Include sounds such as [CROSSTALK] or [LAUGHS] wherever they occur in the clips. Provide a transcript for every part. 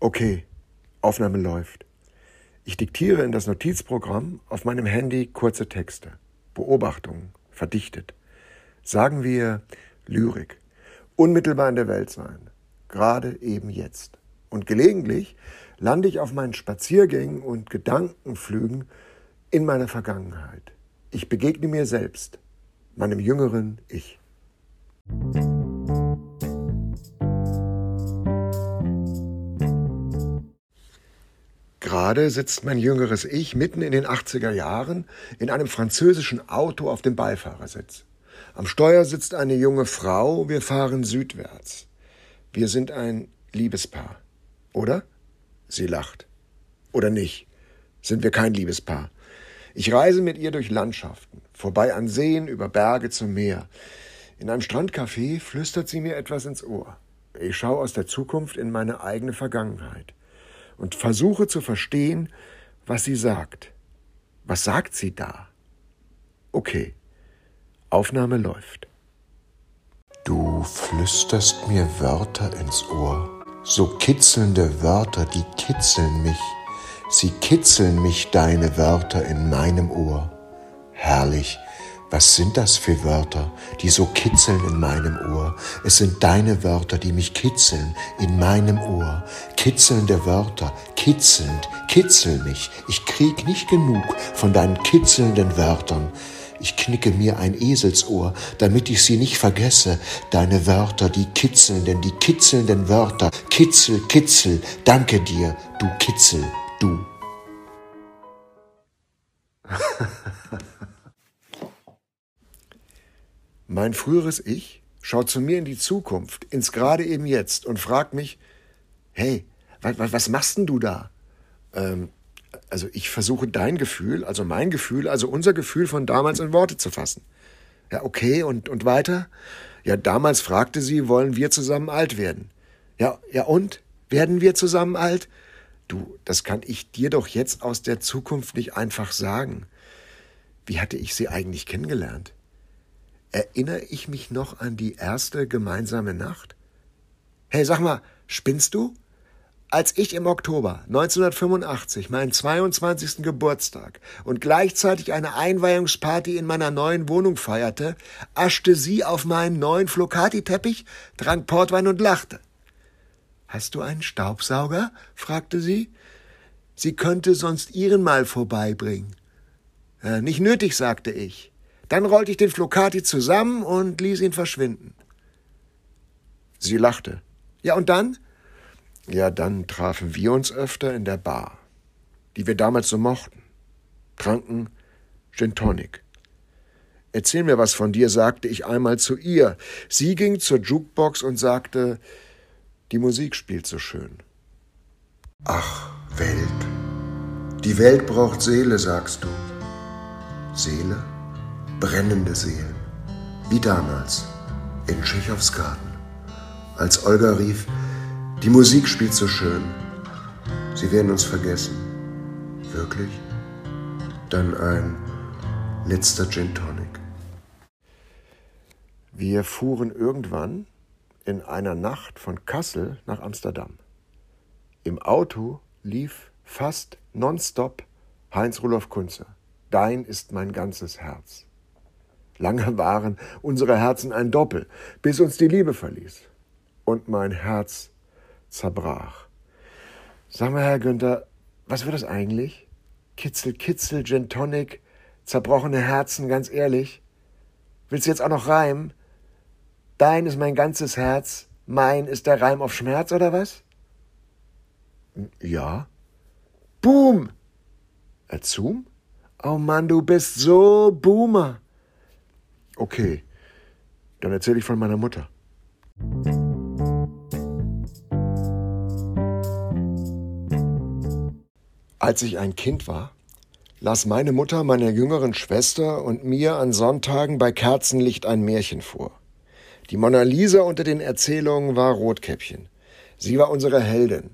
Okay, Aufnahme läuft. Ich diktiere in das Notizprogramm auf meinem Handy kurze Texte, Beobachtungen, verdichtet. Sagen wir Lyrik, unmittelbar in der Welt sein, gerade eben jetzt. Und gelegentlich lande ich auf meinen Spaziergängen und Gedankenflügen in meiner Vergangenheit. Ich begegne mir selbst, meinem jüngeren Ich. Gerade sitzt mein jüngeres Ich mitten in den 80er Jahren in einem französischen Auto auf dem Beifahrersitz. Am Steuer sitzt eine junge Frau, wir fahren südwärts. Wir sind ein Liebespaar. Oder? Sie lacht. Oder nicht? Sind wir kein Liebespaar? Ich reise mit ihr durch Landschaften, vorbei an Seen, über Berge zum Meer. In einem Strandcafé flüstert sie mir etwas ins Ohr. Ich schaue aus der Zukunft in meine eigene Vergangenheit und versuche zu verstehen, was sie sagt. Was sagt sie da? Okay, Aufnahme läuft. Du flüsterst mir Wörter ins Ohr, so kitzelnde Wörter, die kitzeln mich. Sie kitzeln mich, deine Wörter in meinem Ohr. Herrlich, was sind das für Wörter, die so kitzeln in meinem Ohr? Es sind deine Wörter, die mich kitzeln in meinem Ohr. Kitzelnde Wörter, kitzelnd, kitzel mich. Ich krieg nicht genug von deinen kitzelnden Wörtern. Ich knicke mir ein Eselsohr, damit ich sie nicht vergesse. Deine Wörter, die kitzelnden, die kitzelnden Wörter. Kitzel, kitzel, danke dir, du Kitzel, du. [LAUGHS] Mein früheres Ich schaut zu mir in die Zukunft, ins gerade eben jetzt und fragt mich, hey, was, was machst denn du da? Ähm, also ich versuche dein Gefühl, also mein Gefühl, also unser Gefühl von damals in Worte zu fassen. Ja, okay, und, und weiter? Ja, damals fragte sie, wollen wir zusammen alt werden? Ja, ja, und? Werden wir zusammen alt? Du, das kann ich dir doch jetzt aus der Zukunft nicht einfach sagen. Wie hatte ich sie eigentlich kennengelernt? Erinnere ich mich noch an die erste gemeinsame Nacht? Hey, sag mal, spinnst du? Als ich im Oktober 1985 meinen 22. Geburtstag und gleichzeitig eine Einweihungsparty in meiner neuen Wohnung feierte, aschte sie auf meinen neuen Flocati-Teppich, trank Portwein und lachte. Hast du einen Staubsauger? fragte sie. Sie könnte sonst ihren mal vorbeibringen. Äh, nicht nötig, sagte ich. Dann rollte ich den Flocati zusammen und ließ ihn verschwinden. Sie lachte. Ja, und dann? Ja, dann trafen wir uns öfter in der Bar, die wir damals so mochten. Tranken Gin Tonic. Erzähl mir was von dir, sagte ich einmal zu ihr. Sie ging zur Jukebox und sagte, die Musik spielt so schön. Ach, Welt. Die Welt braucht Seele, sagst du. Seele? Brennende Seelen, wie damals in Tschechows Garten, als Olga rief, die Musik spielt so schön, sie werden uns vergessen. Wirklich? Dann ein letzter Gin Tonic. Wir fuhren irgendwann in einer Nacht von Kassel nach Amsterdam. Im Auto lief fast nonstop Heinz Rudolf Kunze. Dein ist mein ganzes Herz. Lange waren unsere Herzen ein Doppel, bis uns die Liebe verließ. Und mein Herz zerbrach. Sag mal, Herr Günther, was wird das eigentlich? Kitzel, Kitzel, Gin Tonic, zerbrochene Herzen, ganz ehrlich. Willst du jetzt auch noch reimen? Dein ist mein ganzes Herz, mein ist der Reim auf Schmerz, oder was? Ja. Boom! Erzum? Oh Mann, du bist so Boomer. Okay, dann erzähle ich von meiner Mutter. Als ich ein Kind war, las meine Mutter meiner jüngeren Schwester und mir an Sonntagen bei Kerzenlicht ein Märchen vor. Die Mona Lisa unter den Erzählungen war Rotkäppchen. Sie war unsere Heldin,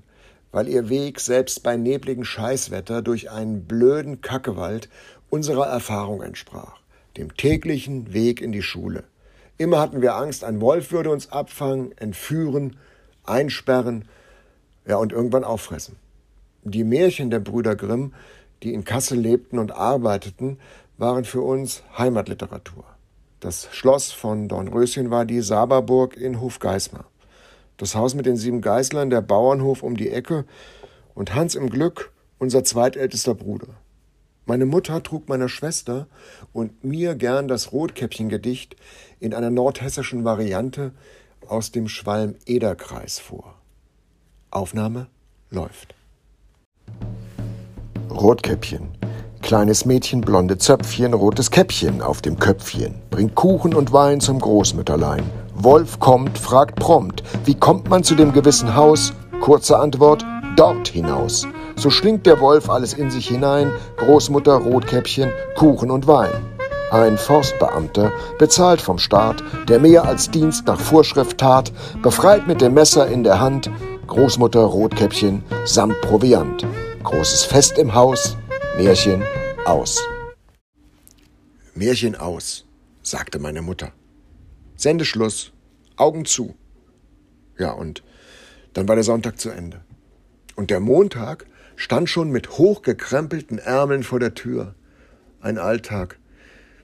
weil ihr Weg selbst bei nebligen Scheißwetter durch einen blöden Kackewald unserer Erfahrung entsprach dem täglichen Weg in die Schule. Immer hatten wir Angst, ein Wolf würde uns abfangen, entführen, einsperren, ja und irgendwann auffressen. Die Märchen der Brüder Grimm, die in Kassel lebten und arbeiteten, waren für uns Heimatliteratur. Das Schloss von Dornröschen war die Saberburg in Hofgeismar. Das Haus mit den sieben Geißlern, der Bauernhof um die Ecke und Hans im Glück, unser zweitältester Bruder. Meine Mutter trug meiner Schwester und mir gern das Rotkäppchen-Gedicht in einer nordhessischen Variante aus dem Schwalm-Eder-Kreis vor. Aufnahme läuft. Rotkäppchen. Kleines Mädchen, blonde Zöpfchen, rotes Käppchen auf dem Köpfchen. Bringt Kuchen und Wein zum Großmütterlein. Wolf kommt, fragt prompt, wie kommt man zu dem gewissen Haus? Kurze Antwort, dort hinaus. So schlingt der Wolf alles in sich hinein, Großmutter, Rotkäppchen, Kuchen und Wein. Ein Forstbeamter, bezahlt vom Staat, der mehr als Dienst nach Vorschrift tat, befreit mit dem Messer in der Hand Großmutter Rotkäppchen samt Proviant. Großes Fest im Haus, Märchen aus. Märchen aus, sagte meine Mutter. Sendeschluss, Augen zu. Ja, und dann war der Sonntag zu Ende. Und der Montag stand schon mit hochgekrempelten Ärmeln vor der Tür. Ein Alltag.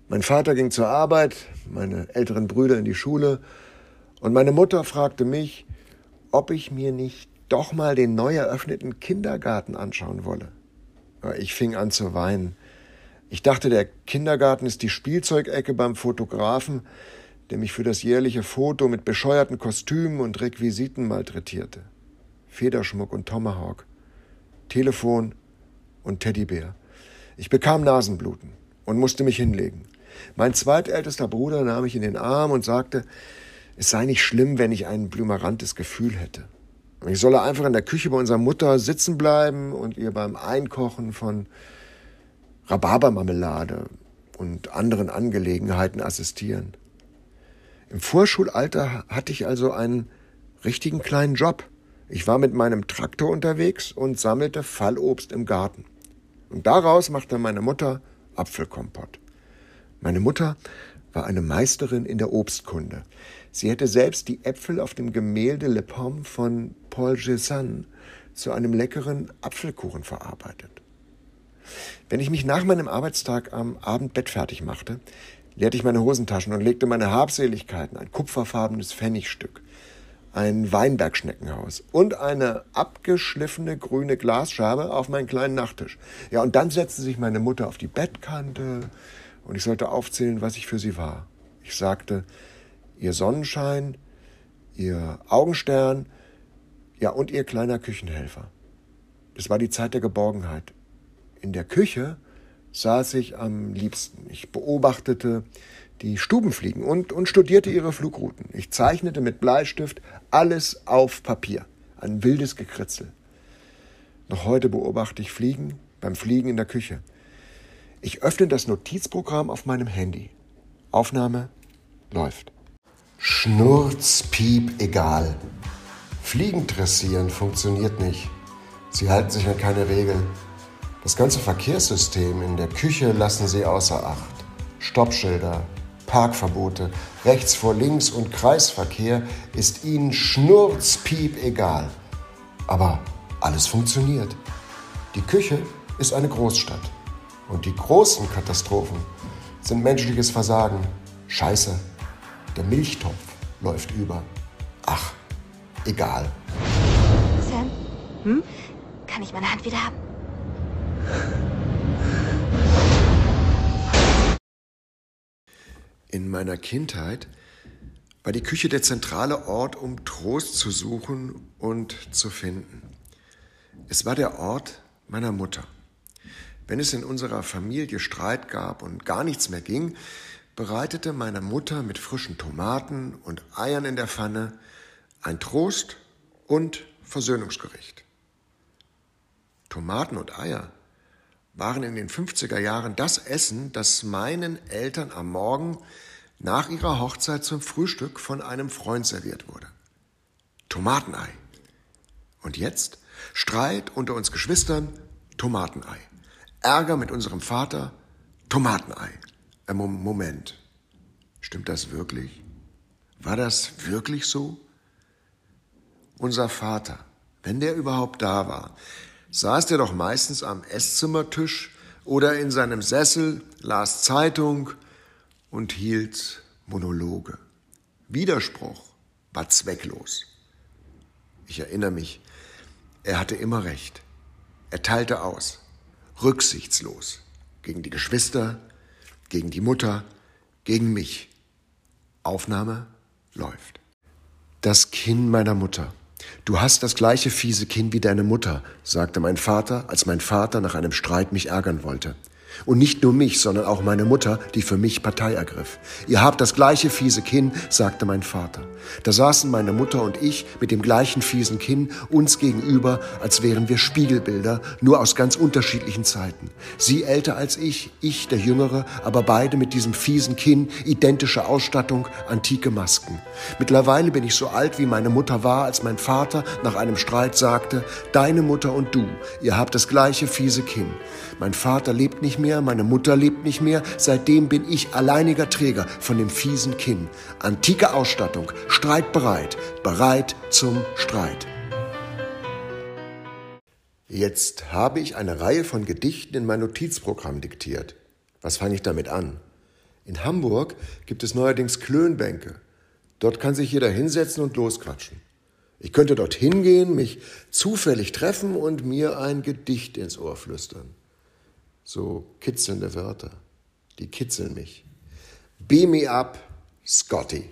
Mein Vater ging zur Arbeit, meine älteren Brüder in die Schule, und meine Mutter fragte mich, ob ich mir nicht doch mal den neu eröffneten Kindergarten anschauen wolle. Ich fing an zu weinen. Ich dachte, der Kindergarten ist die Spielzeugecke beim Fotografen, der mich für das jährliche Foto mit bescheuerten Kostümen und Requisiten malträtierte. Federschmuck und Tomahawk, Telefon und Teddybär. Ich bekam Nasenbluten und musste mich hinlegen. Mein zweitältester Bruder nahm mich in den Arm und sagte, es sei nicht schlimm, wenn ich ein blümerantes Gefühl hätte. Ich solle einfach in der Küche bei unserer Mutter sitzen bleiben und ihr beim Einkochen von Rhabarbermarmelade und anderen Angelegenheiten assistieren. Im Vorschulalter hatte ich also einen richtigen kleinen Job. Ich war mit meinem Traktor unterwegs und sammelte Fallobst im Garten. Und daraus machte meine Mutter Apfelkompott. Meine Mutter war eine Meisterin in der Obstkunde. Sie hätte selbst die Äpfel auf dem Gemälde Le Pomme von Paul Cézanne zu einem leckeren Apfelkuchen verarbeitet. Wenn ich mich nach meinem Arbeitstag am Abend bettfertig machte, leerte ich meine Hosentaschen und legte meine Habseligkeiten, ein kupferfarbenes Pfennigstück, ein Weinbergschneckenhaus und eine abgeschliffene grüne Glasschabe auf meinen kleinen Nachttisch. Ja, und dann setzte sich meine Mutter auf die Bettkante und ich sollte aufzählen, was ich für sie war. Ich sagte, ihr Sonnenschein, ihr Augenstern, ja, und ihr kleiner Küchenhelfer. Es war die Zeit der Geborgenheit. In der Küche saß ich am liebsten. Ich beobachtete die Stubenfliegen und, und studierte ihre Flugrouten. Ich zeichnete mit Bleistift alles auf Papier. Ein wildes Gekritzel. Noch heute beobachte ich Fliegen beim Fliegen in der Küche. Ich öffne das Notizprogramm auf meinem Handy. Aufnahme läuft. Schnurz, Piep, egal. Fliegen dressieren funktioniert nicht. Sie halten sich an keine Regeln. Das ganze Verkehrssystem in der Küche lassen sie außer Acht. Stoppschilder, Parkverbote, rechts vor links und Kreisverkehr ist ihnen schnurzpiep egal. Aber alles funktioniert. Die Küche ist eine Großstadt. Und die großen Katastrophen sind menschliches Versagen. Scheiße, der Milchtopf läuft über. Ach, egal. Sam, hm? kann ich meine Hand wieder haben? In meiner Kindheit war die Küche der zentrale Ort, um Trost zu suchen und zu finden. Es war der Ort meiner Mutter. Wenn es in unserer Familie Streit gab und gar nichts mehr ging, bereitete meine Mutter mit frischen Tomaten und Eiern in der Pfanne ein Trost und Versöhnungsgericht. Tomaten und Eier waren in den 50er Jahren das Essen, das meinen Eltern am Morgen nach ihrer Hochzeit zum Frühstück von einem Freund serviert wurde. Tomatenei. Und jetzt Streit unter uns Geschwistern, Tomatenei. Ärger mit unserem Vater, Tomatenei. Äh, Moment. Stimmt das wirklich? War das wirklich so? Unser Vater, wenn der überhaupt da war, saß der doch meistens am Esszimmertisch oder in seinem Sessel, las Zeitung und hielt Monologe. Widerspruch war zwecklos. Ich erinnere mich, er hatte immer recht. Er teilte aus, rücksichtslos, gegen die Geschwister, gegen die Mutter, gegen mich. Aufnahme läuft. Das Kinn meiner Mutter. Du hast das gleiche fiese Kinn wie deine Mutter, sagte mein Vater, als mein Vater nach einem Streit mich ärgern wollte. Und nicht nur mich, sondern auch meine Mutter, die für mich Partei ergriff. Ihr habt das gleiche fiese Kinn, sagte mein Vater. Da saßen meine Mutter und ich mit dem gleichen fiesen Kinn uns gegenüber, als wären wir Spiegelbilder, nur aus ganz unterschiedlichen Zeiten. Sie älter als ich, ich der Jüngere, aber beide mit diesem fiesen Kinn, identische Ausstattung, antike Masken. Mittlerweile bin ich so alt, wie meine Mutter war, als mein Vater nach einem Streit sagte, deine Mutter und du, ihr habt das gleiche fiese Kinn. Mein Vater lebt nicht mehr, meine Mutter lebt nicht mehr, seitdem bin ich alleiniger Träger von dem fiesen Kinn. Antike Ausstattung, streitbereit, bereit zum Streit. Jetzt habe ich eine Reihe von Gedichten in mein Notizprogramm diktiert. Was fange ich damit an? In Hamburg gibt es neuerdings Klönbänke. Dort kann sich jeder hinsetzen und losquatschen. Ich könnte dort hingehen, mich zufällig treffen und mir ein Gedicht ins Ohr flüstern. So kitzelnde Wörter, die kitzeln mich. Beam me up, Scotty.